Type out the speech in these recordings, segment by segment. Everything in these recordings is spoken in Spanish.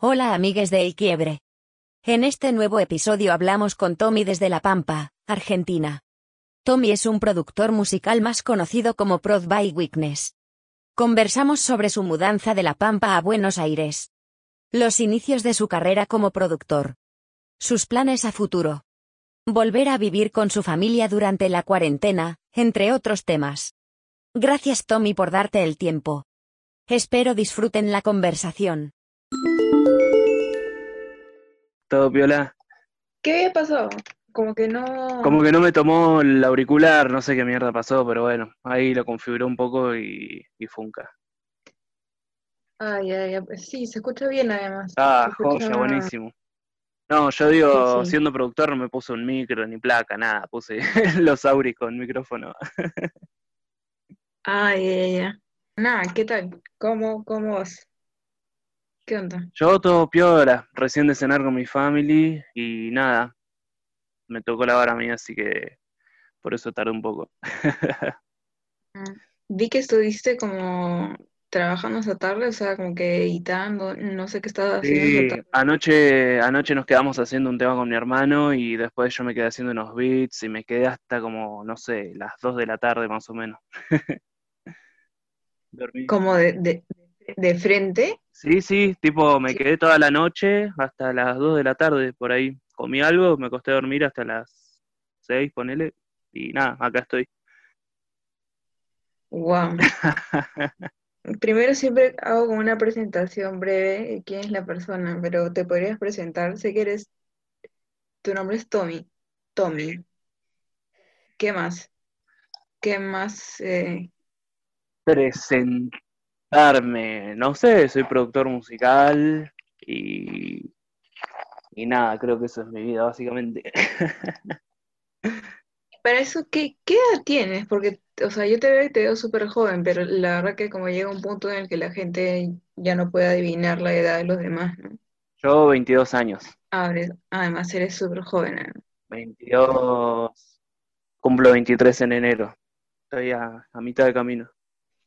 Hola amigues de El Quiebre. En este nuevo episodio hablamos con Tommy desde La Pampa, Argentina. Tommy es un productor musical más conocido como Prod by Weakness. Conversamos sobre su mudanza de La Pampa a Buenos Aires. Los inicios de su carrera como productor. Sus planes a futuro. Volver a vivir con su familia durante la cuarentena, entre otros temas. Gracias Tommy por darte el tiempo. Espero disfruten la conversación. Todo piola. ¿Qué pasó? Como que no. Como que no me tomó el auricular, no sé qué mierda pasó, pero bueno, ahí lo configuró un poco y, y funca. Ay, ay, ay, sí, se escucha bien además. Ah, joya, buenísimo. No, yo digo, Sí, sí. siendo productor no me puse un micro ni placa, nada, puse los auris con micrófono. Ay, ay, ay. Nada, ¿qué tal? ¿Cómo, cómo vas? ¿Qué onda? Yo todo piola, recién de cenar con mi family y nada, me tocó la vara a mí, así que por eso tardé un poco. Ah, Vi que estuviste como trabajando esa tarde, o sea, como que editando, no sé qué estabas haciendo Sí, esa tarde. anoche, anoche nos quedamos haciendo un tema con mi hermano y después yo me quedé haciendo unos beats y me quedé hasta como, no sé, las 2 de la tarde más o menos. Dormí. Como de, de, de frente. Sí, sí, tipo, me Sí. quedé toda la noche hasta las 2 de la tarde por ahí. Comí algo, me acosté a dormir hasta las 6, ponele, y nada, acá estoy. Wow. Primero siempre hago como una presentación breve de quién es la persona, pero te podrías presentar. Sé que eres, tu nombre es Tommy. Tommy. ¿Qué más? ¿Qué más? eh, Presentarme, no sé, soy productor musical y, y nada, creo que eso es mi vida básicamente. para eso, ¿qué, qué edad tienes? Porque, o sea, yo te veo y te veo súper joven, pero la verdad que como llega un punto en el que la gente ya no puede adivinar la edad de los demás, ¿no? Yo 22 años, Abres- además eres súper joven, ¿eh? 22, cumplo 23 en enero, estoy a, a mitad de camino.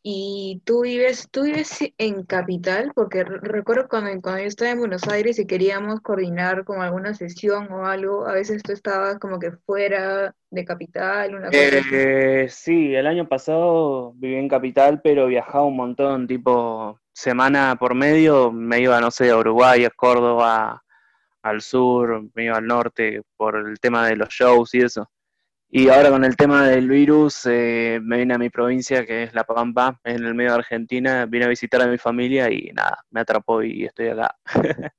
Y tú vives, tú vives en Capital, porque re- recuerdo cuando, cuando yo estaba en Buenos Aires y queríamos coordinar como alguna sesión o algo, a veces tú estabas como que fuera de Capital, una cosa. Eh, sí, el año pasado viví en Capital, pero viajaba un montón, tipo semana por medio, me iba, no sé, a Uruguay, a Córdoba, al sur, me iba al norte por el tema de los shows y eso. Y ahora con el tema del virus, eh, me vine a mi provincia, que es La Pampa, en el medio de Argentina, vine a visitar a mi familia y nada, me atrapó y estoy acá.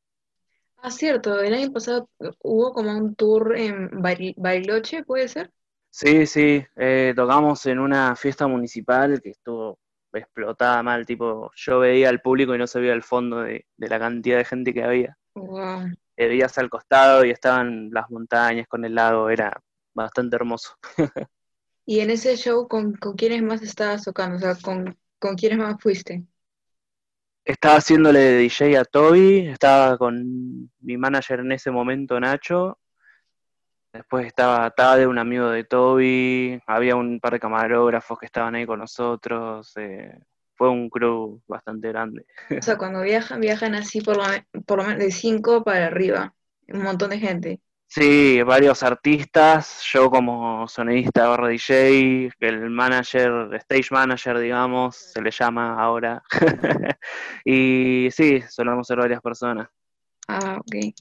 Ah, cierto, el año pasado hubo como un tour en Bari- Bariloche, ¿puede ser? Sí, sí, eh, tocamos en una fiesta municipal que estuvo explotada mal, tipo, yo veía al público y no se veía el fondo de, de la cantidad de gente que había. Wow. Eh, veías al costado y estaban las montañas con el lago, era bastante hermoso. Y en ese show, ¿con, con quiénes más estabas tocando? O sea, ¿con, con quiénes más fuiste? Estaba haciéndole de DJ a Toby, estaba con mi manager en ese momento, Nacho. Después estaba Tade, un amigo de Toby, había un par de camarógrafos que estaban ahí con nosotros. eh, fue un crew bastante grande. O sea, cuando viajan, viajan así por lo, por lo menos de cinco para arriba, un montón de gente. Sí, varios artistas, yo como sonidista barra DJ, el manager, stage manager, digamos, se le llama ahora. y sí, solemos ser varias personas. Ah, ok.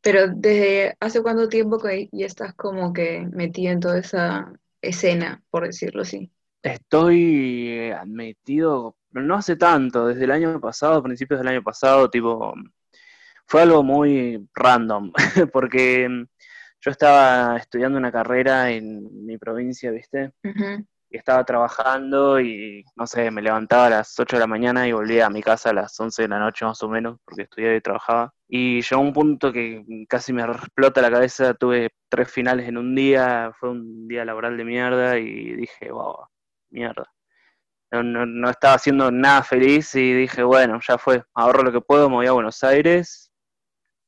Pero ¿desde hace cuánto tiempo que ya estás como que metido en toda esa escena, por decirlo así? Estoy eh, metido, pero no hace tanto, desde el año pasado, principios del año pasado, tipo, fue algo muy random, porque mm, yo estaba estudiando una carrera en mi provincia, ¿viste? Y estaba trabajando y no sé, me levantaba a las 8 de la mañana y volvía a mi casa a las 11 de la noche más o menos, porque estudiaba y trabajaba. Y llegó un punto que casi me explota la cabeza, tuve tres finales en un día, fue un día laboral de mierda y dije, wow, mierda. No, no, no estaba haciendo nada feliz y dije, bueno, ya fue, ahorro lo que puedo, me voy a Buenos Aires,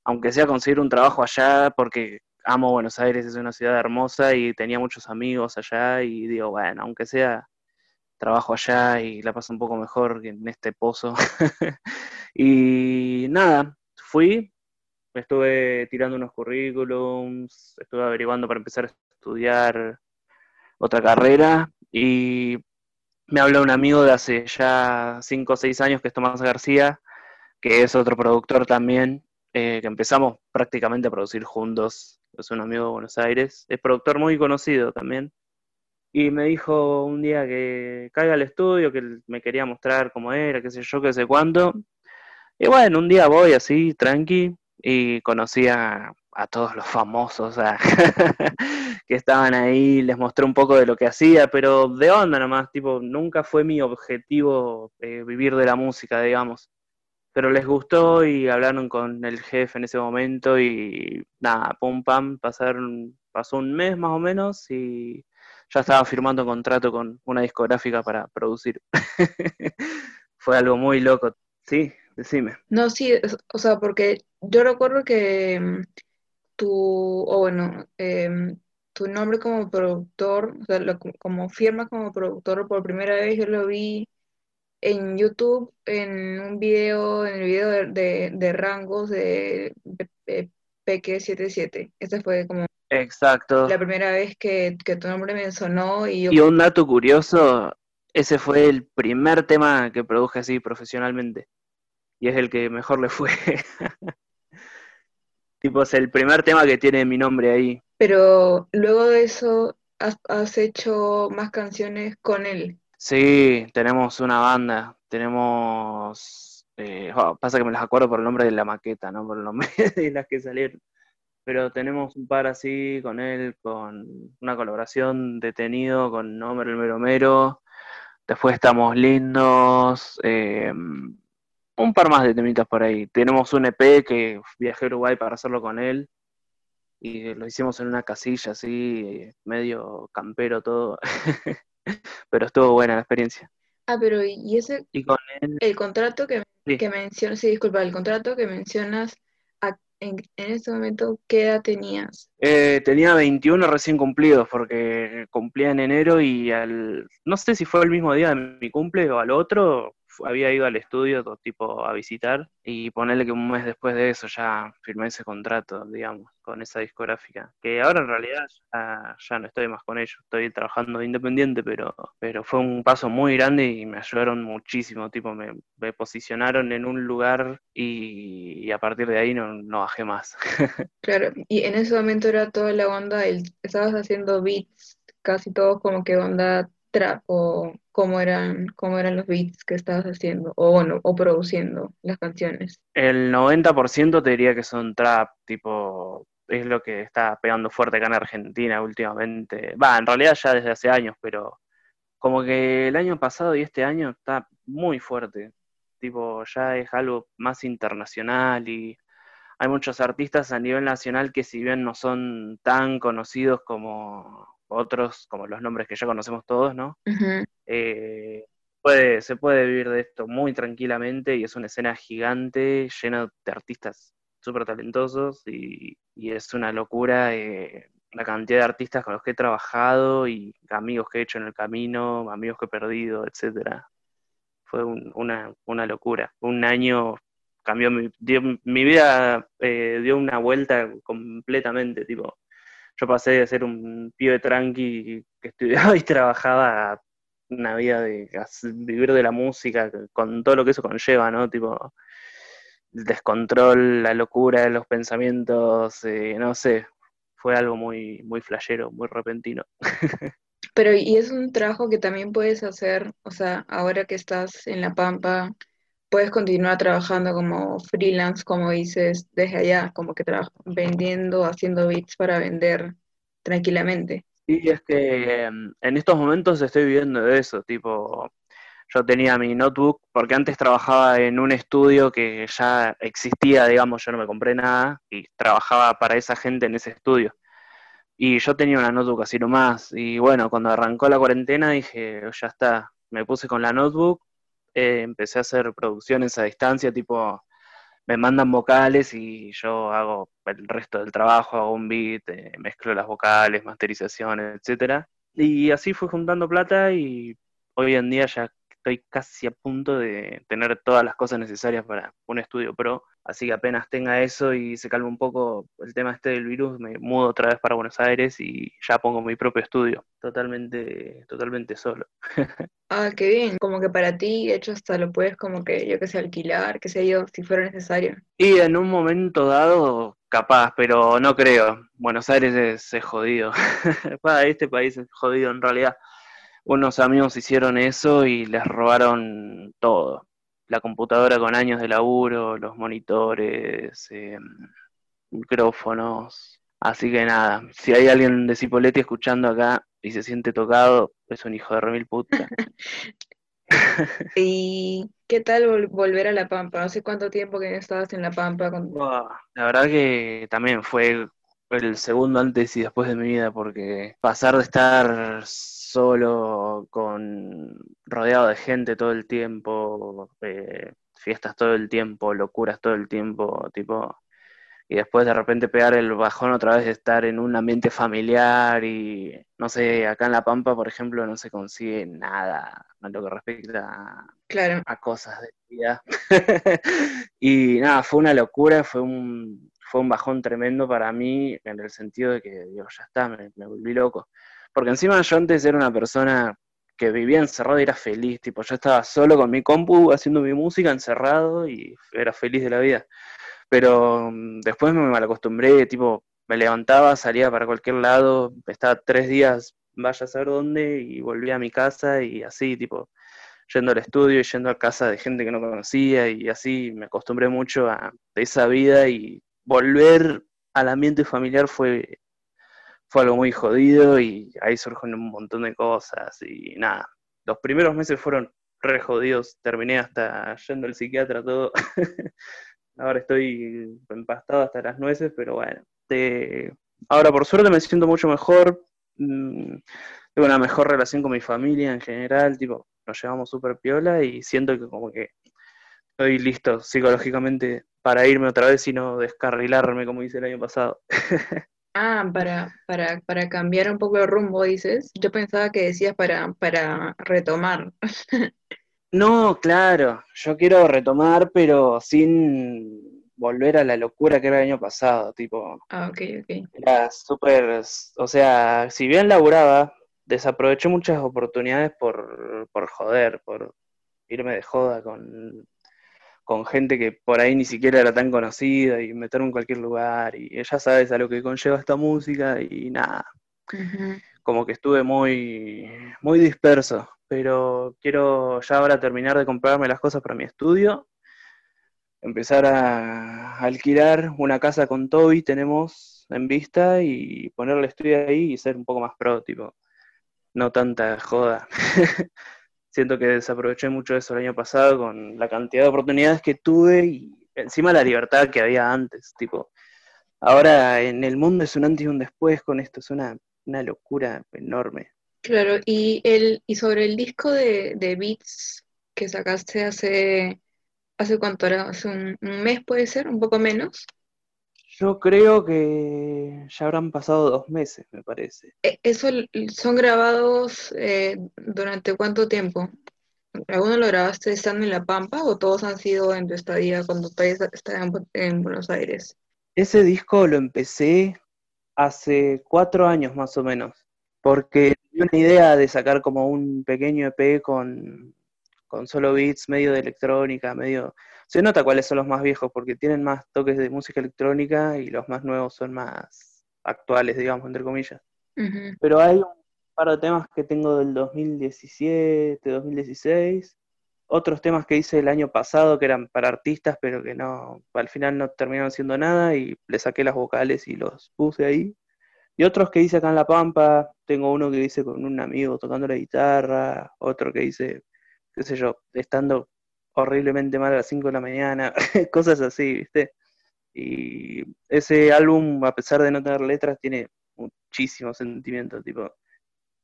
aunque sea conseguir un trabajo allá, porque amo Buenos Aires, es una ciudad hermosa y tenía muchos amigos allá y digo, bueno, aunque sea trabajo allá y la paso un poco mejor que en este pozo. y nada, fui, estuve tirando unos currículums, estuve averiguando para empezar a estudiar otra carrera y me habla un amigo de hace ya 5 o 6 años que es Tomás García, que es otro productor también, eh, que empezamos prácticamente a producir juntos, es un amigo de Buenos Aires, es productor muy conocido también, y me dijo un día que caiga al estudio, que me quería mostrar cómo era, qué sé yo, qué sé cuándo, y bueno, un día voy así, tranqui, y conocí a, todos los famosos que estaban ahí, les mostré un poco de lo que hacía, pero de onda nomás, tipo, nunca fue mi objetivo eh, vivir de la música, digamos. Pero les gustó y hablaron con el jefe en ese momento y nada, pum pam, pasaron, pasó un mes más o menos y ya estaba firmando contrato con una discográfica para producir. fue algo muy loco, sí, decime. No, sí, o sea, porque yo recuerdo que mm, tu, o bueno, em, tu nombre como productor, o sea, como firma como productor por primera vez, yo lo vi en YouTube, en un video, en el video de, rangos de, Peque 77. Esa fue como Exacto. la primera vez que, tu nombre me sonó y Y un dato curioso, ese fue el primer tema que produje así profesionalmente. Y es el que mejor le fue. tipo, es el primer tema que tiene mi nombre ahí. Pero luego de eso, has, hecho más canciones con él. Sí, tenemos una banda, tenemos... Eh, pasa que me las acuerdo por el nombre de la maqueta, no por el nombre de las que salieron. Pero tenemos un par así con él, con una colaboración detenido con Homer el Mero Mero. Después estamos lindos. Eh, un par más de temitas por ahí. Tenemos un EP que viajé a Uruguay para hacerlo con él. Y lo hicimos en una casilla así, medio campero todo. pero estuvo buena la experiencia. Ah, pero y ese el contrato que, que mencionas, sí, disculpa, el contrato que mencionas en, en ese momento, ¿qué edad tenías? Eh, tenía 21 recién cumplidos, porque cumplía en enero y al, no sé si fue el mismo día de mi cumple o al otro, había ido al estudio tipo a visitar y ponerle que un mes después de eso ya firmé ese contrato, digamos, con esa discográfica. Que ahora en realidad ya, no estoy más con ellos, estoy trabajando independiente, pero, pero fue un paso muy grande y me ayudaron muchísimo, tipo me, posicionaron en un lugar y, a partir de ahí no, no bajé más. claro, y en ese momento era toda la onda, estabas haciendo beats casi todos como que onda trap o cómo eran, cómo eran los beats que estabas haciendo o bueno, o produciendo las canciones? El 90% te diría que son trap, tipo, es lo que está pegando fuerte acá en Argentina últimamente. Va, en realidad ya desde hace años, pero como que el año pasado y este año está muy fuerte. Tipo, ya es algo más internacional y hay muchos artistas a nivel nacional que si bien no son tan conocidos como otros, como los nombres que ya conocemos todos, ¿no? Eh, puede, se puede vivir de esto muy tranquilamente y es una escena gigante, llena de artistas súper talentosos y, es una locura eh, la cantidad de artistas con los que he trabajado y amigos que he hecho en el camino, amigos que he perdido, etcétera. Fue una, una locura. Un año cambió mi, mi vida, eh, dio una vuelta completamente, tipo, yo pasé de ser un pibe tranqui que estudiaba y trabajaba una vida de vivir de la música con todo lo que eso conlleva, ¿no? Tipo, el descontrol, la locura de los pensamientos, eh, no sé, fue algo muy, muy flashero, muy repentino. Pero, y es un trabajo que también puedes hacer, o sea, ahora que estás en La Pampa, puedes continuar trabajando como freelance, como dices, desde allá, como que vendiendo, haciendo beats para vender tranquilamente. Sí, es que em, en estos momentos estoy viviendo de eso, tipo, yo tenía mi notebook, porque antes trabajaba en un estudio que ya existía, digamos, yo no me compré nada, y trabajaba para esa gente en ese estudio. Y yo tenía una notebook así nomás, y bueno, cuando arrancó la cuarentena dije, ya está, me puse con la notebook, eh, empecé a hacer producciones a distancia, tipo, me mandan vocales y yo hago el resto del trabajo, hago un beat, eh, mezclo las vocales, masterizaciones, etcétera. Y así fui juntando plata y hoy en día ya estoy casi a punto de tener todas las cosas necesarias para un estudio pro, así que apenas tenga eso y se calme un poco el tema este del virus, me mudo otra vez para Buenos Aires y ya pongo mi propio estudio, totalmente, totalmente solo. ah, qué bien, como que para ti, de hecho, hasta lo puedes como que, yo que sé, alquilar, qué sé yo, si fuera necesario. Y en un momento dado, capaz, pero no creo. Buenos Aires es, es jodido. este país es jodido en realidad unos amigos hicieron eso y les robaron todo. La computadora con años de laburo, los monitores, eh, micrófonos. Así que nada, si hay alguien de Cipoletti escuchando acá y se siente tocado, es un hijo de remil puta. ¿Y qué tal volver a La Pampa? ¿Hace cuánto tiempo que estabas en La Pampa? la verdad que también fue el segundo antes y después de mi vida, porque pasar de estar solo, con rodeado de gente todo el tiempo, eh, fiestas todo el tiempo, locuras todo el tiempo, tipo, y después de repente pegar el bajón otra vez de estar en un ambiente familiar y no sé, acá en La Pampa, por ejemplo, no se consigue nada en lo que respecta claro. a cosas de vida. y nada, fue una locura, fue un, fue un bajón tremendo para mí en el sentido de que, digo, ya está, me, me volví loco. Porque encima yo antes era una persona que vivía encerrado y era feliz, tipo, yo estaba solo con mi compu haciendo mi música encerrado y era feliz de la vida. Pero mm, después me malacostumbré, tipo, me levantaba, salía para cualquier lado, estaba tres días, vaya a saber dónde, y volvía a mi casa y así, tipo, yendo al estudio y yendo a casa de gente que no conocía y así me acostumbré mucho a esa vida y volver al ambiente familiar fue fue algo muy jodido y ahí surgen un montón de cosas y nada. Los primeros meses fueron re jodidos, terminé hasta yendo al psiquiatra todo. ahora estoy empastado hasta las nueces, pero bueno. Ahora por suerte me siento mucho mejor, mm, tengo una mejor relación con mi familia en general, tipo, nos llevamos súper piola y siento que como que estoy listo psicológicamente para irme otra vez y no descarrilarme como hice el año pasado. Ah, para, para, para cambiar un poco el rumbo, dices. Yo pensaba que decías para, para retomar. No, claro, yo quiero retomar, pero sin volver a la locura que era el año pasado, tipo. Ah, ok, ok. Era súper, o sea, si bien laburaba, desaproveché muchas oportunidades por, por joder, por irme de joda con con gente que por ahí ni siquiera era tan conocida y meterme en cualquier lugar y ya sabes a lo que conlleva esta música y nada. Como que estuve muy, muy disperso, pero quiero ya ahora terminar de comprarme las cosas para mi estudio, empezar a alquilar una casa con Toby, tenemos en vista, y ponerle estudio ahí y ser un poco más pro, tipo, no tanta joda. siento que desaproveché mucho eso el año pasado con la cantidad de oportunidades que tuve y encima la libertad que había antes, tipo, ahora en el mundo es un antes y un después con esto, es una, locura enorme. Claro, y el, y sobre el disco de, Beats que sacaste hace, hace cuánto era, hace un, mes puede ser, un poco menos. Yo creo que ya habrán pasado dos meses, me parece. E, ¿Eso son grabados eh, durante cuánto tiempo? ¿Alguno lo grabaste estando en La Pampa o todos han sido en tu estadía cuando estabas en Buenos Aires? Ese disco lo empecé hace cuatro años más o menos, porque tenía una idea de sacar como un pequeño EP con, con solo beats, medio de electrónica, medio se nota cuáles son los más viejos porque tienen más toques de música electrónica y los más nuevos son más actuales, digamos, entre comillas. Pero hay un par de temas que tengo del 2017, 2016, otros temas que hice el año pasado que eran para artistas, pero que no, al final no terminaron siendo nada y le saqué las vocales y los puse ahí. Y otros que hice acá en La Pampa, tengo uno que hice con un amigo tocando la guitarra, otro que hice, qué sé yo, estando horriblemente mal a las 5 de la mañana, cosas así, ¿viste? Y ese álbum, a pesar de no tener letras, tiene muchísimo sentimiento, tipo,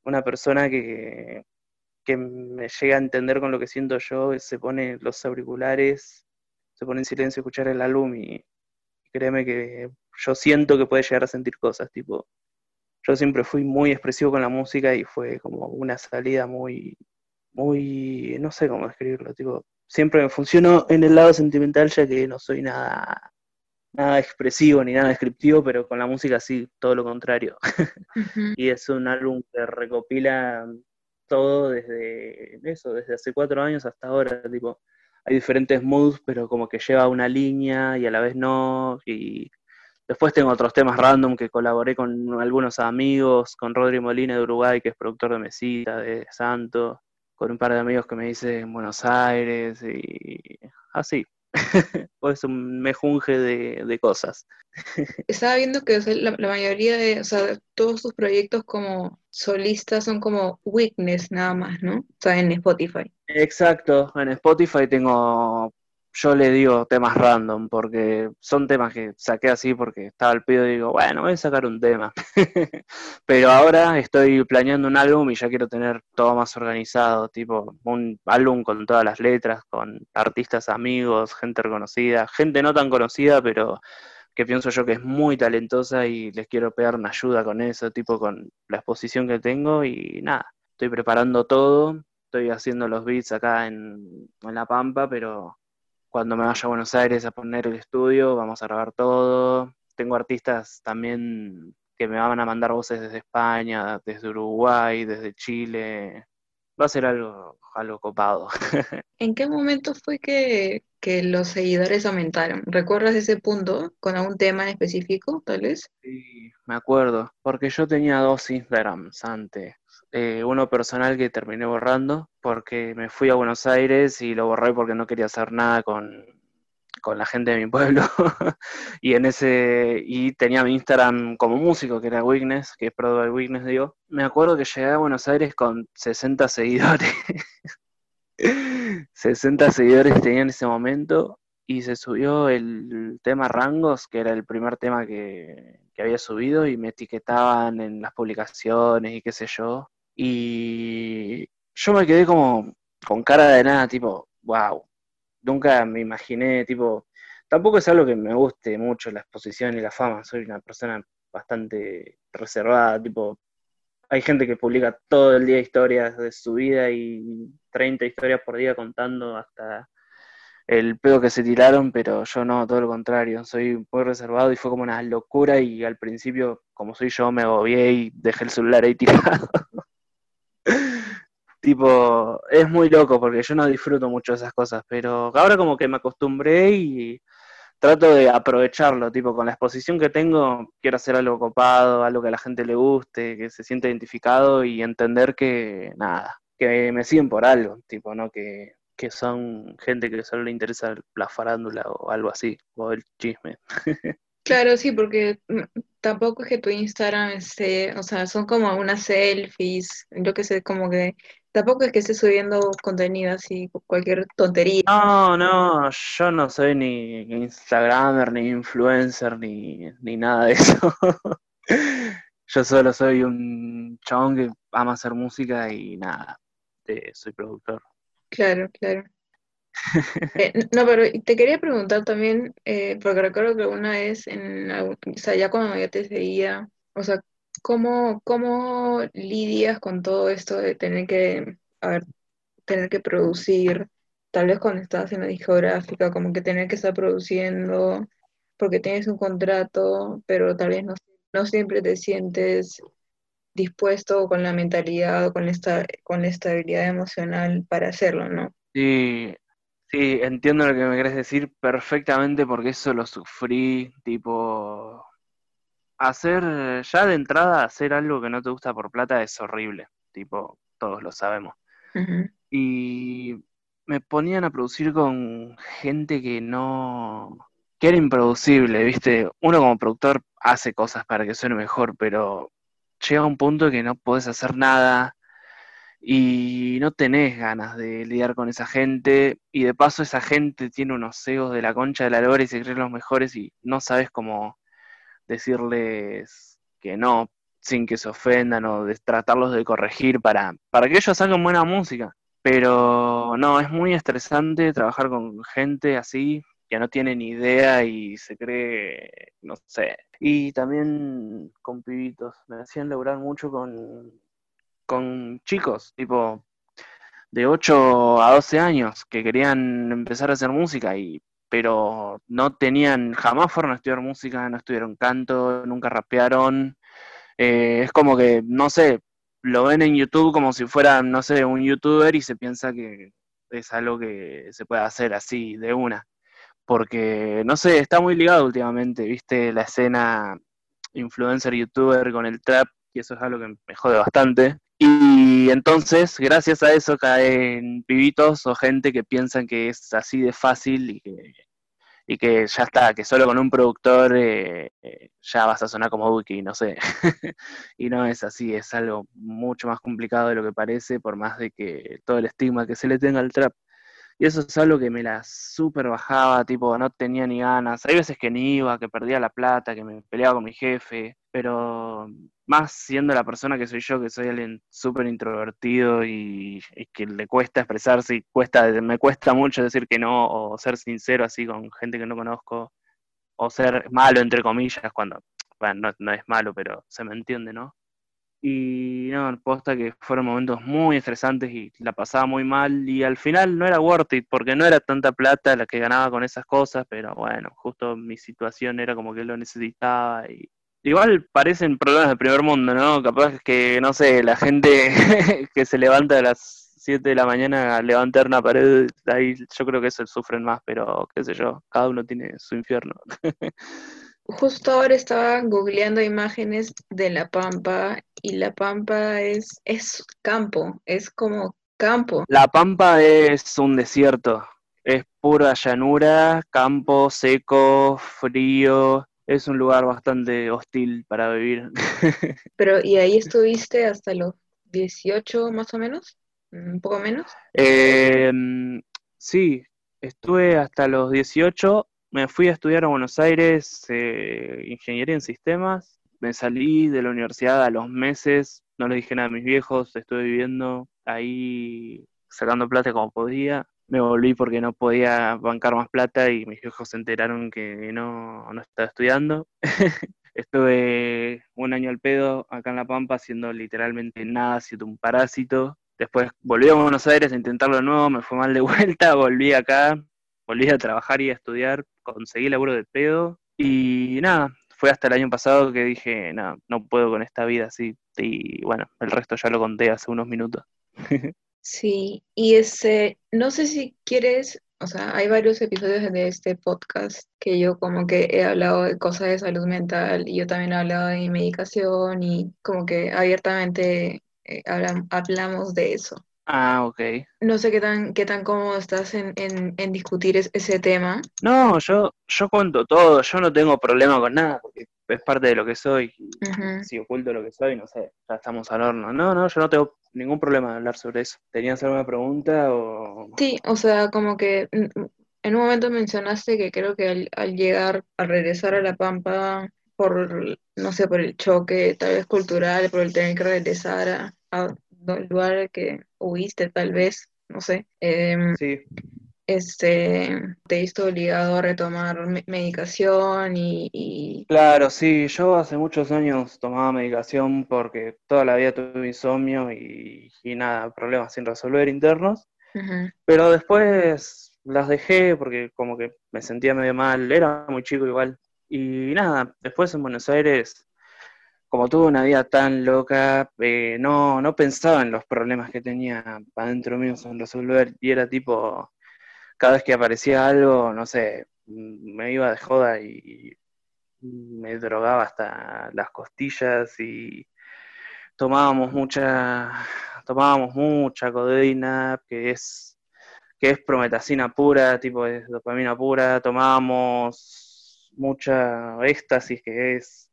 una persona que, que me llega a entender con lo que siento yo, se pone los auriculares, se pone en silencio a escuchar el álbum y, créeme que yo siento que puede llegar a sentir cosas, tipo, yo siempre fui muy expresivo con la música y fue como una salida muy, muy, no sé cómo escribirlo, tipo, siempre me funciono en el lado sentimental ya que no soy nada, nada expresivo ni nada descriptivo, pero con la música sí, todo lo contrario. y es un álbum que recopila todo desde eso, desde hace cuatro años hasta ahora, tipo, hay diferentes moods, pero como que lleva una línea y a la vez no, y después tengo otros temas random que colaboré con algunos amigos, con Rodri Molina de Uruguay, que es productor de Mesita, de Santo, con un par de amigos que me hice en Buenos Aires, y así. pues un mejunje de, de cosas. Estaba viendo que la, mayoría de, o sea, todos tus proyectos como solistas son como Weakness nada más, ¿no? O sea, en Spotify. Exacto, en Spotify tengo yo le digo temas random, porque son temas que saqué así porque estaba al pedo y digo, bueno, voy a sacar un tema. Pero ahora estoy planeando un álbum y ya quiero tener todo más organizado, tipo un álbum con todas las letras, con artistas amigos, gente reconocida, gente no tan conocida, pero que pienso yo que es muy talentosa y les quiero pegar una ayuda con eso, tipo con la exposición que tengo y nada, estoy preparando todo, estoy haciendo los beats acá en, en La Pampa, pero cuando me vaya a Buenos Aires a poner el estudio, vamos a grabar todo. Tengo artistas también que me van a mandar voces desde España, desde Uruguay, desde Chile. Va a ser algo, algo copado. ¿En qué momento fue que, que los seguidores aumentaron? ¿Recuerdas ese punto con algún tema en específico, tal vez? Sí, me acuerdo, porque yo tenía dos Instagrams antes. Eh, uno personal que terminé borrando porque me fui a Buenos Aires y lo borré porque no quería hacer nada con, la gente de mi pueblo. y en ese y tenía mi Instagram como músico, que era Weakness, que es Broadway Weakness, digo. Me acuerdo que llegué a Buenos Aires con 60 seguidores. 60 seguidores tenía en ese momento y se subió el tema Rangos, que era el primer tema que había subido y me etiquetaban en las publicaciones y qué sé yo. Y yo me quedé como con cara de nada, tipo, wow. Nunca me imaginé, tipo, tampoco es algo que me guste mucho la exposición y la fama. Soy una persona bastante reservada, tipo, hay gente que publica todo el día historias de su vida y 30 historias por día contando hasta el pedo que se tiraron, pero yo no, todo lo contrario, soy muy reservado y fue como una locura y al principio, como soy yo, me agobié y dejé el celular ahí tirado. Tipo, es muy loco porque yo no disfruto mucho esas cosas, pero ahora como que me acostumbré y trato de aprovecharlo, tipo, con la exposición que tengo, quiero hacer algo copado, algo que a la gente le guste, que se sienta identificado y entender que, nada, que me siguen por algo, tipo, ¿no? Que, que son gente que solo le interesa la farándula o algo así, o el chisme. Claro, sí, porque mm, tampoco es que tu Instagram esté, o sea, son como unas selfies, yo que sé, como que tampoco es que estés subiendo contenido así, cualquier tontería. No, no, yo no soy ni Instagramer, ni influencer, ni, ni nada de eso. yo solo soy un chabón que ama hacer música y nada, soy productor. Claro, claro. Eh, no, pero te quería preguntar también, eh, porque recuerdo que una vez, en, o sea, ya cuando yo te seguía, o sea, ¿cómo, ¿cómo lidias con todo esto de tener que, tener que producir, tal vez cuando estás en la discográfica, como que tener que estar produciendo, porque tienes un contrato, pero tal vez no, no siempre te sientes dispuesto con la mentalidad o con esta, con la estabilidad emocional para hacerlo, ¿no? Sí, Sí, entiendo lo que me querés decir perfectamente porque eso lo sufrí, tipo, hacer, ya de entrada, hacer algo que no te gusta por plata es horrible, tipo, todos lo sabemos. Y me ponían a producir con gente que no, que era improducible, ¿viste? Uno como productor hace cosas para que suene mejor, pero llega un punto que no puedes hacer nada y no tenés ganas de lidiar con esa gente y de paso esa gente tiene unos egos de la concha de la lora y se creen los mejores y no sabes cómo decirles que no sin que se ofendan o de tratarlos de corregir para, para que ellos hagan buena música. Pero no, es muy estresante trabajar con gente así que no tiene ni idea y se cree, no sé. Y también con pibitos, me hacían lograr mucho con con chicos, tipo, de 8 a 12 años que querían empezar a hacer música y pero no tenían, jamás fueron a estudiar música, no estudiaron canto, nunca rapearon. Eh, es como que, no sé, lo ven en YouTube como si fuera, no sé, un youtuber y se piensa que es algo que se puede hacer así, de una. Porque, no sé, está muy ligado últimamente, viste, la escena influencer youtuber con el trap, y eso es algo que me jode bastante. Y entonces, gracias a eso, caen pibitos o gente que piensan que es así de fácil y que, y que ya está, que solo con un productor eh, eh, ya vas a sonar como Wiki, no sé. y no es así, es algo mucho más complicado de lo que parece, por más de que todo el estigma que se le tenga al trap. Y eso es algo que me la super bajaba, tipo, no tenía ni ganas. Hay veces que ni iba, que perdía la plata, que me peleaba con mi jefe, pero más siendo la persona que soy yo, que soy alguien súper introvertido y, que le cuesta expresarse y cuesta, me cuesta mucho decir que no o ser sincero así con gente que no conozco o ser malo entre comillas cuando, bueno, no, es malo, pero se me entiende, ¿no? Y no, posta que fueron momentos muy estresantes y la pasaba muy mal y al final no era worth it porque no era tanta plata la que ganaba con esas cosas, pero bueno, justo mi situación era como que lo necesitaba y igual parecen problemas del primer mundo, ¿no? Capaz que, no sé, la gente que se levanta a las 7 de la mañana a levantar una pared, ahí yo creo que eso sufren más, pero qué sé yo, cada uno tiene su infierno. Justo ahora estaba googleando imágenes de La Pampa y La Pampa es, es campo, es como campo. La Pampa es un desierto, es pura llanura, campo seco, frío, es un lugar bastante hostil para vivir. Pero, ¿y ahí estuviste hasta los 18 más o menos? ¿Un poco menos? Eh, sí, estuve hasta los 18 me fui a estudiar a Buenos Aires eh, ingeniería en sistemas. Me salí de la universidad a los meses, no le dije nada a mis viejos, estuve viviendo ahí sacando plata como podía. Me volví porque no podía bancar más plata y mis viejos se enteraron que no, no estaba estudiando. estuve un año al pedo acá en La Pampa haciendo literalmente nada, siendo un parásito. Después volví a Buenos Aires a intentarlo de nuevo, me fue mal de vuelta, volví acá, volví a trabajar y a estudiar, conseguí laburo de pedo y nada, fue hasta el año pasado que dije, no, no puedo con esta vida así y bueno, el resto ya lo conté hace unos minutos. sí, y ese, no sé si quieres, o sea, hay varios episodios de este podcast que yo como que he hablado de cosas de salud mental y yo también he hablado de medicación y como que abiertamente eh, hablamos de eso. Ah, ok. No sé qué tan, qué tan cómodo estás en, discutir ese tema. No, yo, yo cuento todo, yo no tengo problema con nada, porque es parte de lo que soy. Si oculto lo que soy, no sé, ya estamos al horno. No, no, yo no tengo ningún problema de hablar sobre eso. ¿Tenías alguna pregunta o...? Sí, o sea, como que en un momento mencionaste que creo que al, llegar, al regresar a La Pampa, por, no sé, por el choque tal vez cultural, por el tener que regresar a el lugar que huiste tal vez, no sé. Em, sí. Este, te visto obligado a retomar medicación y, Claro, sí, yo hace muchos años tomaba medicación porque toda la vida tuve insomnio y, nada, problemas sin resolver internos. Pero después las dejé porque como que me sentía medio mal, era muy chico igual. Y nada, después en Buenos Aires como tuve una vida tan loca, eh, no, no pensaba en los problemas que tenía para adentro mío en resolver y era tipo, cada vez que aparecía algo, no sé, me iba de joda y, me drogaba hasta las costillas y tomábamos mucha, tomábamos mucha codeína, que es, que es prometacina pura, tipo de dopamina pura, tomábamos mucha éxtasis, que es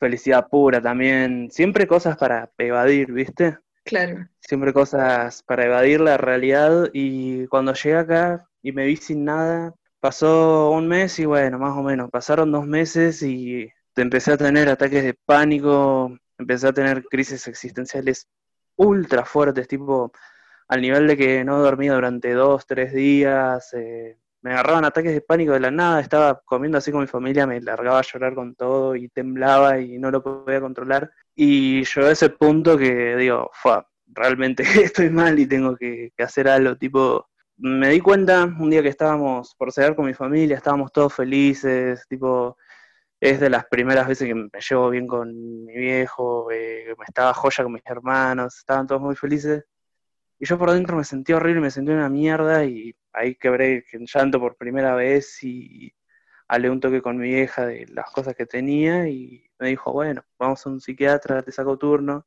felicidad pura también, siempre cosas para evadir, ¿viste? Claro. Siempre cosas para evadir la realidad y cuando llegué acá y me vi sin nada, pasó un mes y bueno, más o menos, pasaron dos meses y empecé a tener ataques de pánico, empecé a tener crisis existenciales ultra fuertes, tipo al nivel de que no dormía durante dos, tres días, eh, me agarraban ataques de pánico de la nada, estaba comiendo así con mi familia, me largaba a llorar con todo y temblaba y no lo podía controlar. Y llegó a ese punto que digo, fue, realmente estoy mal y tengo que, hacer algo, tipo, me di cuenta un día que estábamos por cenar con mi familia, estábamos todos felices, tipo, es de las primeras veces que me llevo bien con mi viejo, eh, me estaba joya con mis hermanos, estaban todos muy felices. Y yo por dentro me sentí horrible, me sentí una mierda y ahí quebré en llanto por primera vez y hablé un toque con mi vieja de las cosas que tenía y me dijo, bueno, vamos a un psiquiatra, te saco turno.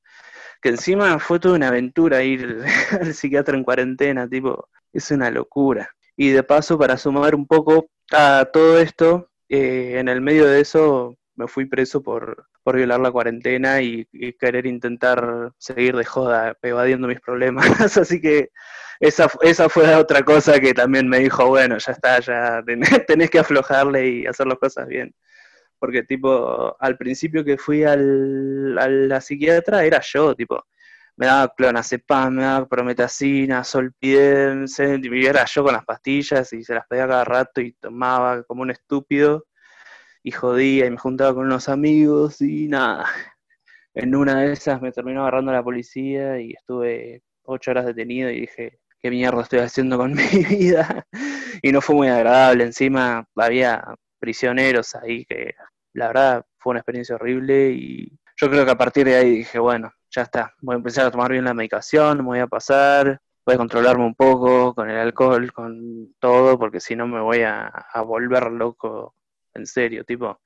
Que encima fue toda una aventura ir al psiquiatra en cuarentena, tipo, es una locura. Y de paso, para sumar un poco a todo esto, eh, en el medio de eso me fui preso por, por violar la cuarentena y, querer intentar seguir de joda, evadiendo mis problemas. Así que esa, esa fue otra cosa que también me dijo, bueno, ya está, ya tenés, que aflojarle y hacer las cosas bien. Porque tipo, al principio que fui al, a la psiquiatra era yo, tipo, me daba clonazepam, me daba prometacina, solpidem, y era yo con las pastillas y se las pedía cada rato y tomaba como un estúpido y jodía y me juntaba con unos amigos y nada. En una de esas me terminó agarrando la policía y estuve ocho horas detenido y dije, ¿qué mierda estoy haciendo con mi vida? Y no fue muy agradable. Encima había prisioneros ahí que la verdad fue una experiencia horrible y yo creo que a partir de ahí dije, bueno, ya está, voy a empezar a tomar bien la medicación, me voy a pasar, voy a controlarme un poco con el alcohol, con todo, porque si no me voy a, volver loco, en serio, tipo.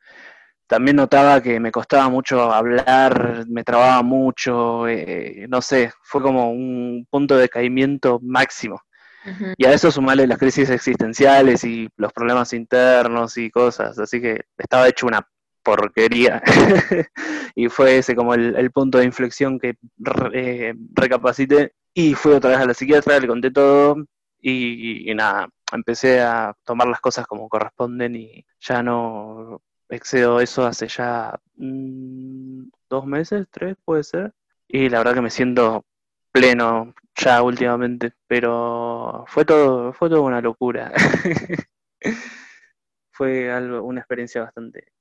También notaba que me costaba mucho hablar, me trababa mucho, eh, no sé, fue como un punto de caimiento máximo. Y a eso sumarle las crisis existenciales y los problemas internos y cosas, así que estaba hecho una porquería. y fue ese como el, punto de inflexión que eh, recapacité. Y fui otra vez a la psiquiatra, le conté todo y, nada, empecé a tomar las cosas como corresponden y ya no excedo eso hace ya mm, dos meses, tres puede ser. Y la verdad que me siento pleno ya últimamente, pero fue todo, fue todo una locura. fue algo, una experiencia bastante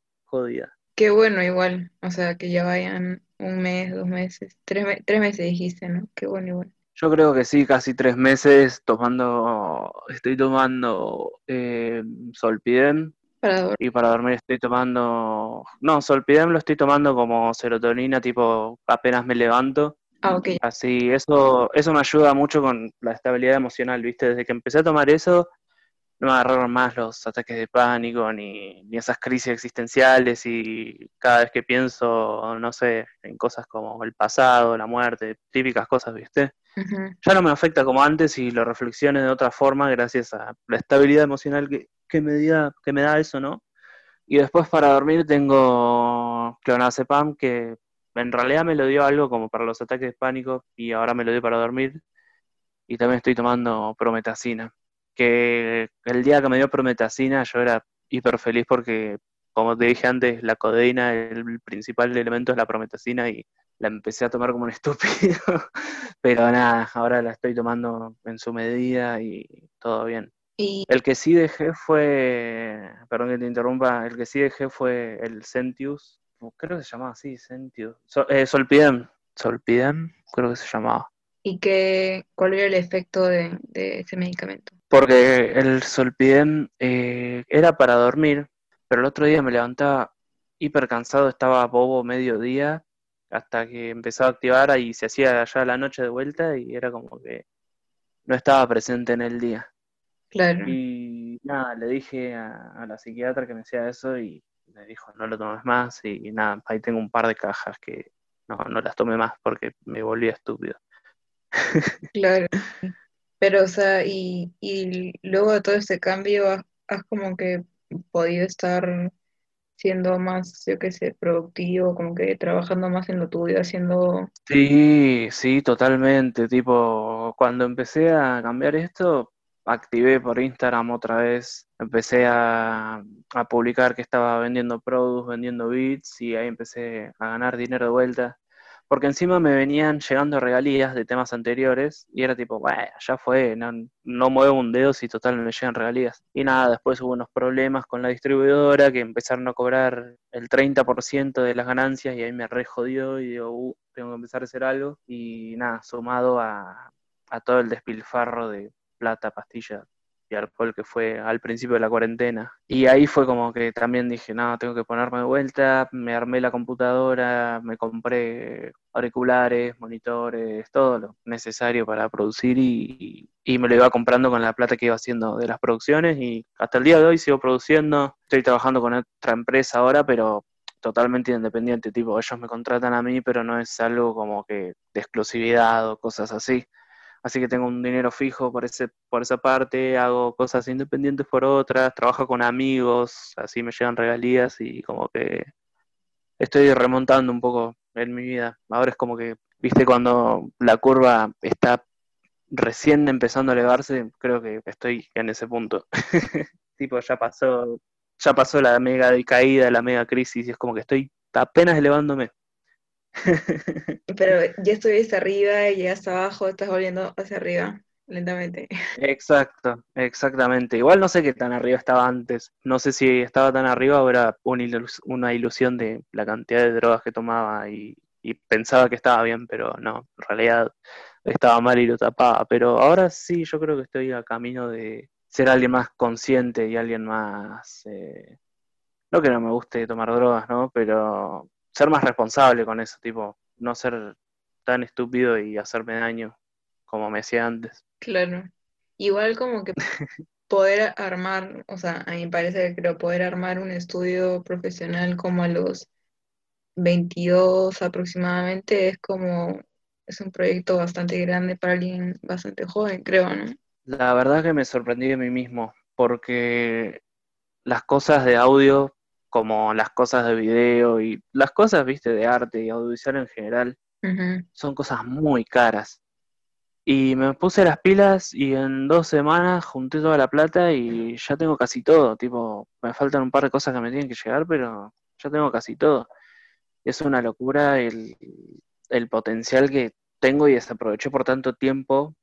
Qué bueno, igual. O sea, que ya vayan un mes, dos meses, tres, tres meses dijiste, ¿no? Qué bueno, igual. Yo creo que sí, casi tres meses tomando, estoy tomando eh, Solpidem. Para dormir. Y para dormir estoy tomando, no, Solpidem lo estoy tomando como serotonina, tipo apenas me levanto. Ah, ok. Así, eso, eso me ayuda mucho con la estabilidad emocional, ¿viste? Desde que empecé a tomar eso, no me agarraron más los ataques de pánico ni, esas crisis existenciales y cada vez que pienso, no sé, en cosas como el pasado, la muerte, típicas cosas, ¿viste? Ya no me afecta como antes y lo reflexiones de otra forma gracias a la estabilidad emocional que, que, me, da, que me da eso, ¿no? Y después para dormir tengo clonazepam que en realidad me lo dio algo como para los ataques de pánico y ahora me lo dio para dormir. Y también estoy tomando prometacina que el día que me dio prometacina yo era hiper feliz porque, como te dije antes, la codeína, el principal elemento es la prometacina y la empecé a tomar como un estúpido, pero nada, ahora la estoy tomando en su medida y todo bien. Y... El que sí dejé fue, perdón que te interrumpa, el que sí dejé fue el Centius, creo que se llamaba así, Centius, eh, Solpidem, Solpidem, creo que se llamaba. ¿Y qué, cuál era el efecto de ese medicamento? Porque el solpidem eh, era para dormir, pero el otro día me levantaba hiper cansado, estaba bobo mediodía, hasta que empezaba a activar y se hacía ya la noche de vuelta y era como que no estaba presente en el día. Claro. Y nada, le dije a, la psiquiatra que me hacía eso y me dijo, no lo tomes más y, nada, ahí tengo un par de cajas que no, no las tomé más porque me volvía estúpido. Claro. Pero, o sea, y, y luego de todo este cambio, has, como que podido estar siendo más, yo qué sé, productivo, como que trabajando más en lo tuyo, haciendo... Sí, sí, totalmente. Tipo, cuando empecé a cambiar esto, activé por Instagram otra vez, empecé a, a publicar que estaba vendiendo productos, vendiendo bits y ahí empecé a ganar dinero de vuelta porque encima me venían llegando regalías de temas anteriores y era tipo, bueno, ya fue, no, no muevo un dedo si total me llegan regalías. Y nada, después hubo unos problemas con la distribuidora que empezaron a cobrar el 30% de las ganancias y ahí me re jodió y digo, uh, tengo que empezar a hacer algo. Y nada, sumado a, a todo el despilfarro de plata, pastillas y alcohol que fue al principio de la cuarentena. Y ahí fue como que también dije, no, tengo que ponerme de vuelta, me armé la computadora, me compré auriculares, monitores, todo lo necesario para producir y, y, me lo iba comprando con la plata que iba haciendo de las producciones y hasta el día de hoy sigo produciendo, estoy trabajando con otra empresa ahora, pero totalmente independiente, tipo, ellos me contratan a mí, pero no es algo como que de exclusividad o cosas así así que tengo un dinero fijo por, ese, por esa parte, hago cosas independientes por otras, trabajo con amigos, así me llegan regalías y como que estoy remontando un poco en mi vida. Ahora es como que, viste, cuando la curva está recién empezando a elevarse, creo que estoy en ese punto. tipo, ya pasó, ya pasó la mega caída, la mega crisis, y es como que estoy apenas elevándome. Pero ya estuviste arriba y hasta abajo, estás volviendo hacia arriba lentamente. Exacto, exactamente. Igual no sé qué tan arriba estaba antes. No sé si estaba tan arriba o era una ilusión de la cantidad de drogas que tomaba y, pensaba que estaba bien, pero no, en realidad estaba mal y lo tapaba. Pero ahora sí, yo creo que estoy a camino de ser alguien más consciente y alguien más... Eh, no que no me guste tomar drogas, ¿no? Pero ser más responsable con eso, tipo, no ser tan estúpido y hacerme daño como me hacía antes. Claro. Igual como que poder armar, o sea, a mí me parece que creo poder armar un estudio profesional como a los 22 aproximadamente es como, es un proyecto bastante grande para alguien bastante joven, creo, ¿no? La verdad que me sorprendí de mí mismo, porque las cosas de audio como las cosas de video y las cosas, viste, de arte y audiovisual en general, son cosas muy caras. Y me puse las pilas y en dos semanas junté toda la plata y ya tengo casi todo. Tipo, me faltan un par de cosas que me tienen que llegar, pero ya tengo casi todo. Es una locura el, el potencial que tengo y desaproveché por tanto tiempo,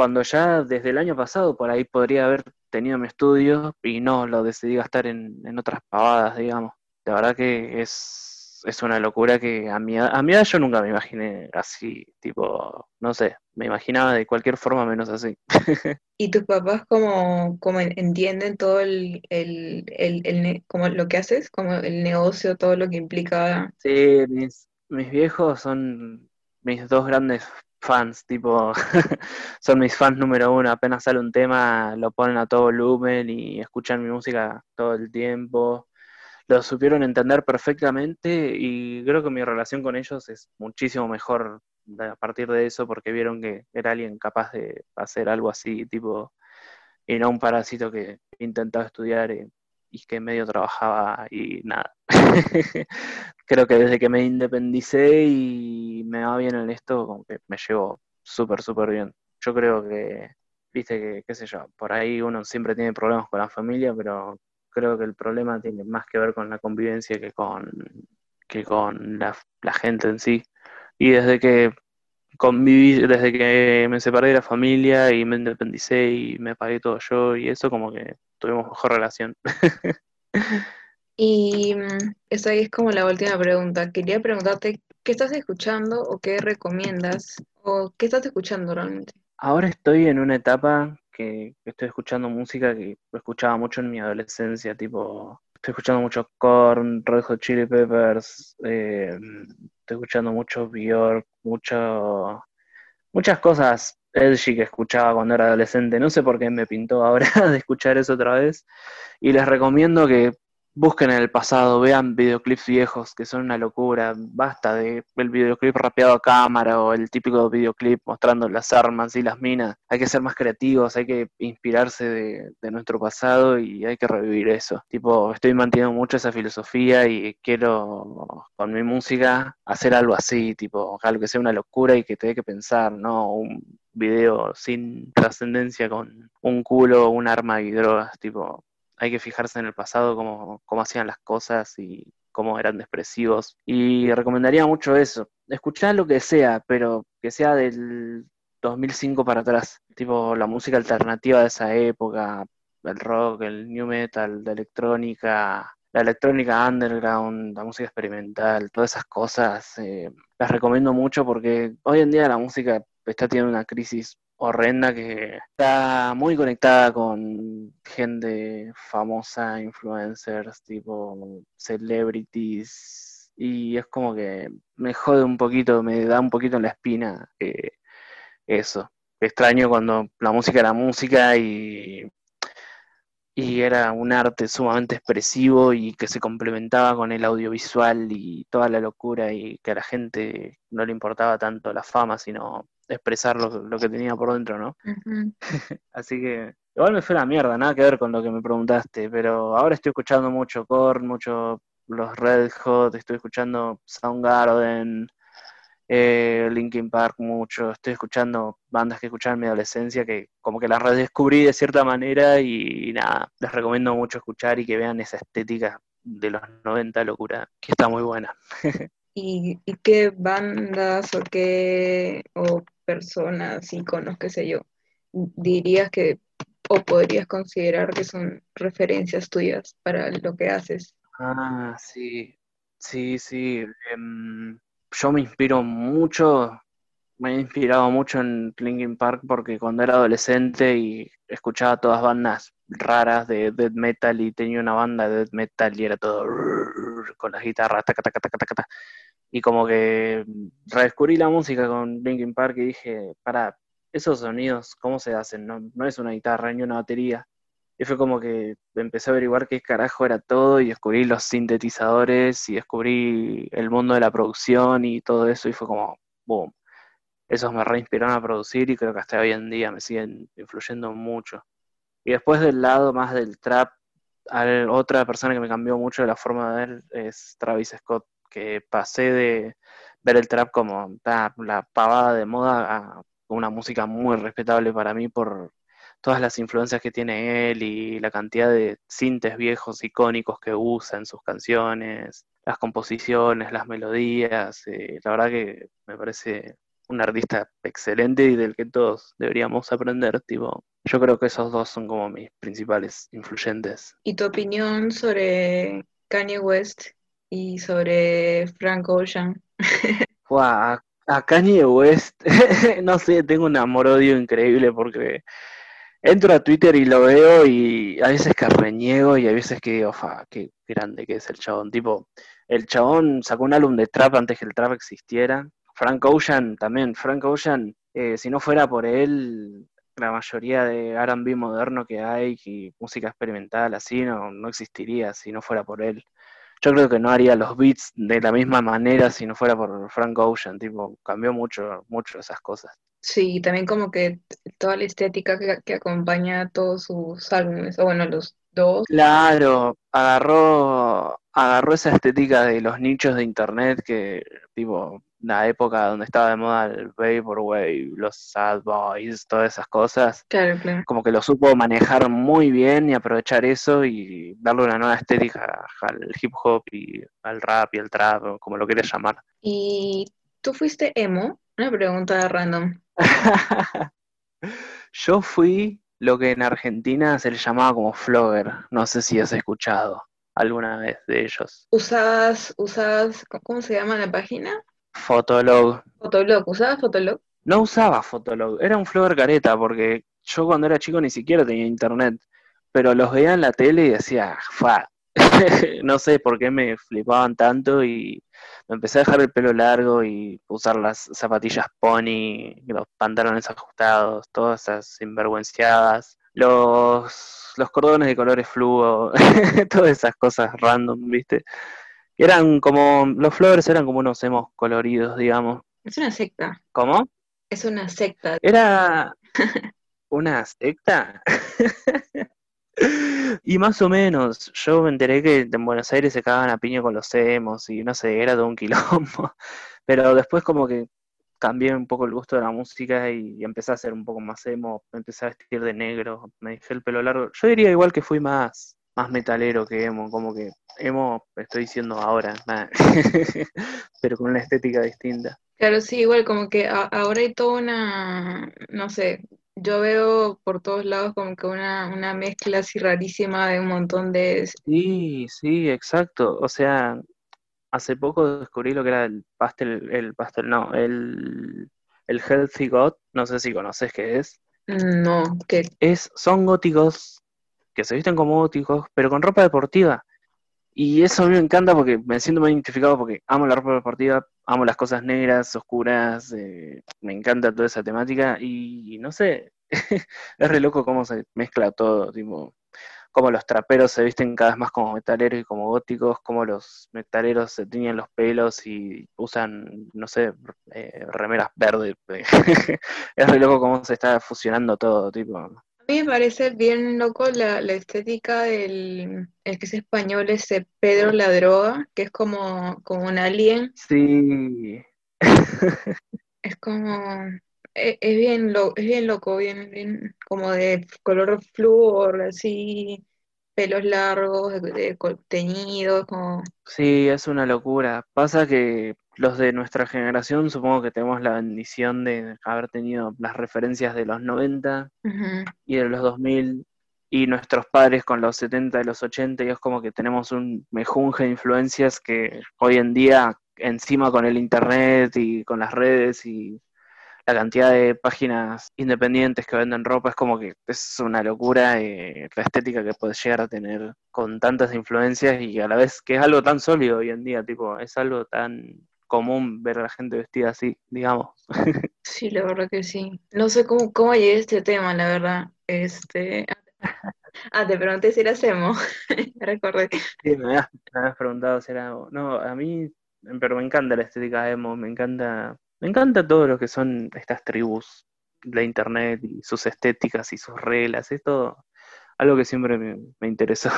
cuando ya desde el año pasado por ahí podría haber tenido mi estudio y no lo decidí gastar en, en otras pavadas, digamos. La verdad que es, es una locura que a mi, a mi edad yo nunca me imaginé así, tipo, no sé, me imaginaba de cualquier forma menos así. ¿Y tus papás como, como entienden todo el, el, el, como lo que haces, como el negocio, todo lo que implica? Sí, mis, mis viejos son mis dos grandes fans, tipo, son mis fans número uno. Apenas sale un tema, lo ponen a todo volumen y escuchan mi música todo el tiempo. Lo supieron entender perfectamente y creo que mi relación con ellos es muchísimo mejor a partir de eso porque vieron que era alguien capaz de hacer algo así, tipo, y no un parásito que intentaba estudiar y, y que medio trabajaba y nada. creo que desde que me independicé y me va bien en esto, como que me llevo súper, súper bien. Yo creo que, viste que, qué sé yo, por ahí uno siempre tiene problemas con la familia, pero creo que el problema tiene más que ver con la convivencia que con, que con la, la gente en sí. Y desde que conviví, desde que me separé de la familia y me independicé y me pagué todo yo y eso, como que tuvimos mejor relación. Y mm, esa es como la última pregunta. Quería preguntarte, ¿qué estás escuchando o qué recomiendas? ¿O qué estás escuchando realmente? Ahora estoy en una etapa que, estoy escuchando música que escuchaba mucho en mi adolescencia, tipo, estoy escuchando mucho Korn, Red Hot Chili Peppers, eh, estoy escuchando mucho Björk, mucho, muchas cosas edgy que escuchaba cuando era adolescente. No sé por qué me pintó ahora de escuchar eso otra vez. Y les recomiendo que busquen en el pasado, vean videoclips viejos que son una locura, basta de el videoclip rapeado a cámara o el típico videoclip mostrando las armas y las minas, hay que ser más creativos, hay que inspirarse de, nuestro pasado y hay que revivir eso. Tipo, estoy manteniendo mucho esa filosofía y quiero con mi música hacer algo así, tipo, algo que sea una locura y que te dé que pensar, ¿no? Un video sin trascendencia con un culo, un arma y drogas, tipo, hay que fijarse en el pasado, cómo, cómo hacían las cosas y cómo eran expresivos. Y recomendaría mucho eso. Escuchar lo que sea, pero que sea del 2005 para atrás. Tipo la música alternativa de esa época, el rock, el new metal, la electrónica, la electrónica underground, la música experimental, todas esas cosas, eh, las recomiendo mucho porque hoy en día la música está teniendo una crisis horrenda que está muy conectada con gente famosa, influencers, tipo celebrities, y es como que me jode un poquito, me da un poquito en la espina eso. Extraño cuando la música era música y y era un arte sumamente expresivo y que se complementaba con el audiovisual y toda la locura y que a la gente no le importaba tanto la fama, sino expresar lo, que tenía por dentro, ¿no? Así que igual me fue la mierda, nada que ver con lo que me preguntaste, pero ahora estoy escuchando mucho Korn, mucho los Red Hot, estoy escuchando Soundgarden, eh, Linkin Park mucho, estoy escuchando bandas que escuchaba en mi adolescencia que como que las redescubrí de cierta manera y, nada, les recomiendo mucho escuchar y que vean esa estética de los 90, locura, que está muy buena. ¿Y, qué bandas o qué o personas, iconos, qué sé yo, dirías que o podrías considerar que son referencias tuyas para lo que haces? Ah, sí, sí, sí. Em, yo me inspiro mucho, me he inspirado mucho en Linkin Park porque cuando era adolescente y escuchaba todas bandas raras de death metal y tenía una banda de death metal y era todo con las guitarras, y como que redescubrí la música con Linkin Park y dije, para, esos sonidos, ¿cómo se hacen? No, no es una guitarra ni una batería, y fue como que empecé a averiguar qué carajo era todo y descubrí los sintetizadores y descubrí el mundo de la producción y todo eso y fue como, boom. Esos me reinspiraron a producir y creo que hasta hoy en día me siguen influyendo mucho. Y después del lado más del trap, otra persona que me cambió mucho de la forma de ver es Travis Scott, que pasé de ver el trap como la pavada de moda a una música muy respetable para mí por todas las influencias que tiene él y la cantidad de sintes viejos icónicos que usa en sus canciones, las composiciones, las melodías. Eh, la verdad que me parece un artista excelente y del que todos deberíamos aprender. Tipo, yo creo que esos dos son como mis principales influyentes. ¿Y tu opinión sobre Kanye West y sobre Frank Ocean? a, a Kanye West, no sé, tengo un amor-odio increíble porque entro a Twitter y lo veo y a veces que reniego y a veces que digo, fa, qué grande que es el chabón. Tipo, el chabón sacó un álbum de trap antes que el trap existiera. Frank Ocean también. Frank Ocean, eh, si no fuera por él, la mayoría de RB moderno que hay y música experimental así no, no existiría si no fuera por él. Yo creo que no haría los beats de la misma manera si no fuera por Frank Ocean, tipo, cambió mucho, mucho esas cosas. Sí, también como que toda la estética que, acompaña todos sus álbumes, o bueno, los dos. Claro, agarró, agarró esa estética de los nichos de internet que, tipo, la época donde estaba de moda el Vaporwave, los Sad Boys, todas esas cosas. Claro, claro. Como que lo supo manejar muy bien y aprovechar eso y darle una nueva estética al hip hop y al rap y al trap, como lo quieras llamar. ¿Y tú fuiste emo? Una pregunta random. Yo fui lo que en Argentina se le llamaba como flogger. No sé si has escuchado alguna vez de ellos. ¿Usabas, usabas, cómo se llama la página? Fotolog. Fotolog, ¿usabas Fotolog? No usaba Fotolog, era un flogger careta porque yo cuando era chico ni siquiera tenía internet, pero los veía en la tele y decía, fa, no sé por qué me flipaban tanto y me empecé a dejar el pelo largo y usar las zapatillas pony, los pantalones ajustados, todas esas sinvergüenciadas, los, los cordones de colores fluo, todas esas cosas random, ¿viste? Eran como, los flores eran como unos hemos coloridos, digamos. Es una secta. ¿Cómo? Es una secta. Era una secta. Y más o menos, yo me enteré que en Buenos Aires se cagaban a piña con los emos y no sé, era todo un quilombo. Pero después como que cambié un poco el gusto de la música y, empecé a ser un poco más emo, me empecé a vestir de negro, me dejé el pelo largo. Yo diría igual que fui más, más metalero que emo, como que emo, estoy diciendo ahora, pero con una estética distinta. Claro, sí, igual como que ahora hay toda una, no sé, yo veo por todos lados como que una, una mezcla así rarísima de un montón de... Sí, sí, exacto. O sea, hace poco descubrí lo que era el pastel, el pastel, no, el, el Healthy God, no sé si conoces qué es. No, ¿qué? Es, son góticos que se visten como góticos, pero con ropa deportiva. Y eso a mí me encanta porque me siento muy identificado porque amo la ropa deportiva, amo las cosas negras, oscuras, eh, me encanta toda esa temática y no sé, es re loco cómo se mezcla todo, tipo, cómo los traperos se visten cada vez más como metaleros y como góticos, cómo los metaleros se tiñen los pelos y usan, no sé, eh, remeras verdes. es re loco cómo se está fusionando todo, tipo mí me parece bien loco la, estética del el que es español, ese Pedro la droga, que es como, como un alien. Sí. es como e, es, bien lo, es bien loco, bien, bien como de color flúor, así, pelos largos, de, de teñidos, como Sí, es una locura. Pasa que los de nuestra generación supongo que tenemos la bendición de haber tenido las referencias de los 90 y de los 2000 y nuestros padres con los 70 y los 80 y es como que tenemos un mejunje de influencias que hoy en día encima con el internet y con las redes y la cantidad de páginas independientes que venden ropa es como que es una locura eh, la estética que puedes llegar a tener con tantas influencias y a la vez que es algo tan sólido hoy en día, tipo, es algo tan común ver a la gente vestida así, digamos. Sí, la verdad que sí. No sé cómo, cómo llegué a este tema, la verdad. Este. Ah, te pregunté si era emo. Recordé. Sí, me habías, preguntado si era No, a mí, pero me encanta la estética emo, me encanta, me encanta todo lo que son estas tribus de internet y sus estéticas y sus reglas, es todo algo que siempre me, me interesó.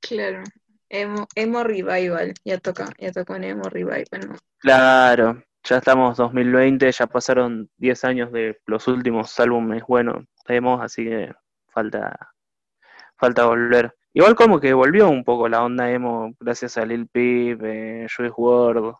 Claro. Emo, emo Revival, ya toca, ya toca un Emo Revival. Claro, ya estamos 2020, ya pasaron 10 años de los últimos álbumes, bueno, emo, así que falta, falta volver. Igual como que volvió un poco la onda emo gracias a Lil Peep, eh, Juice WRLD.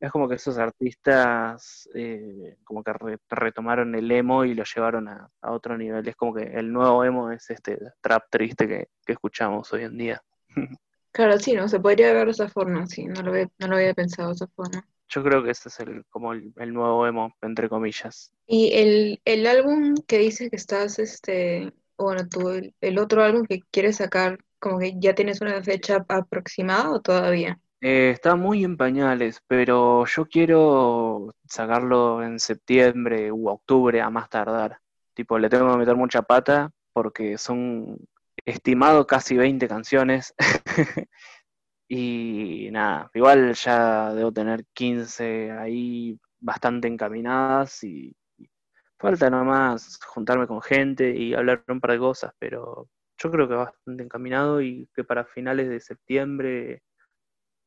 Es como que esos artistas eh, como que retomaron el emo y lo llevaron a, otro nivel. Es como que el nuevo emo es este trap triste que, escuchamos hoy en día. Claro, sí, no se podría ver de esa forma, sí, no lo, había, no lo había pensado de esa forma. Yo creo que ese es el, como el, nuevo emo, entre comillas. Y el, el álbum que dices que estás, este, bueno, tú, el, el otro álbum que quieres sacar, como que ya tienes una fecha aproximada o todavía? Eh, está muy en pañales, pero yo quiero sacarlo en septiembre u octubre a más tardar. Tipo, le tengo que meter mucha pata porque son estimado casi 20 canciones. y nada, igual ya debo tener 15 ahí bastante encaminadas y falta nomás juntarme con gente y hablar un par de cosas, pero yo creo que bastante encaminado y que para finales de septiembre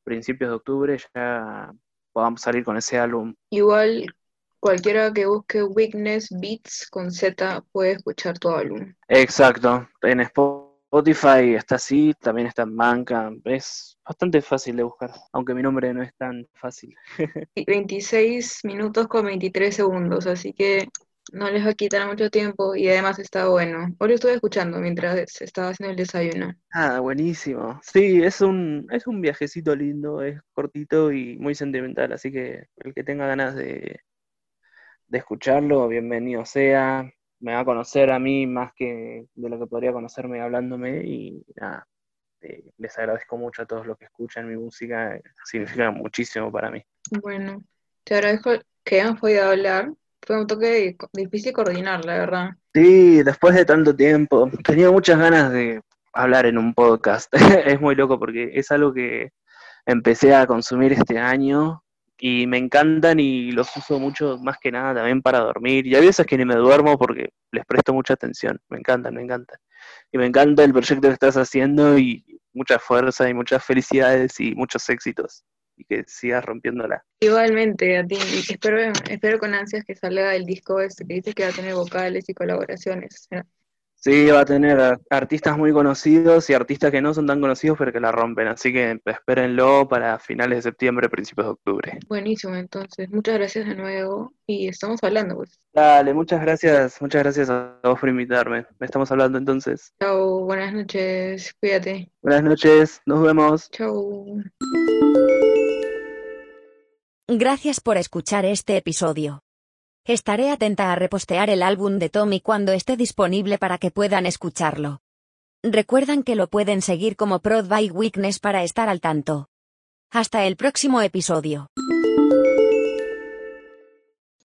principios de octubre ya podamos salir con ese álbum. Igual cualquiera que busque Weakness Beats con Z puede escuchar tu álbum. Exacto, en Spotify está así, también está en Manca, es bastante fácil de buscar, aunque mi nombre no es tan fácil. 26 minutos con 23 segundos, así que no les va a quitar mucho tiempo y además está bueno. Hoy lo estuve escuchando mientras estaba haciendo el desayuno. Ah, buenísimo. Sí, es un, es un viajecito lindo, es cortito y muy sentimental, así que el que tenga ganas de, de escucharlo, bienvenido sea. Me va a conocer a mí más que de lo que podría conocerme hablándome y nada, eh, les agradezco mucho a todos los que escuchan mi música, significa muchísimo para mí. Bueno, te agradezco que hayamos podido hablar fue un toque difícil coordinar, la verdad. Sí, después de tanto tiempo. Tenía muchas ganas de hablar en un podcast. es muy loco porque es algo que empecé a consumir este año y me encantan y los uso mucho más que nada también para dormir. Y hay veces que ni me duermo porque les presto mucha atención. Me encantan, me encantan. Y me encanta el proyecto que estás haciendo y mucha fuerza y muchas felicidades y muchos éxitos y que sigas rompiéndola. Igualmente, a ti. Espero, espero con ansias que salga el disco este que dice que va a tener vocales y colaboraciones. Sí, va a tener artistas muy conocidos y artistas que no son tan conocidos pero que la rompen, así que espérenlo para finales de septiembre, principios de octubre. Buenísimo, entonces, muchas gracias de nuevo y estamos hablando pues. Dale, muchas gracias, muchas gracias a vos por invitarme. Estamos hablando entonces. Chao, buenas noches, cuídate. Buenas noches, nos vemos. Chao. Gracias por escuchar este episodio. Estaré atenta a repostear el álbum de Tommy cuando esté disponible para que puedan escucharlo. Recuerdan que lo pueden seguir como Prod by Weakness para estar al tanto. Hasta el próximo episodio.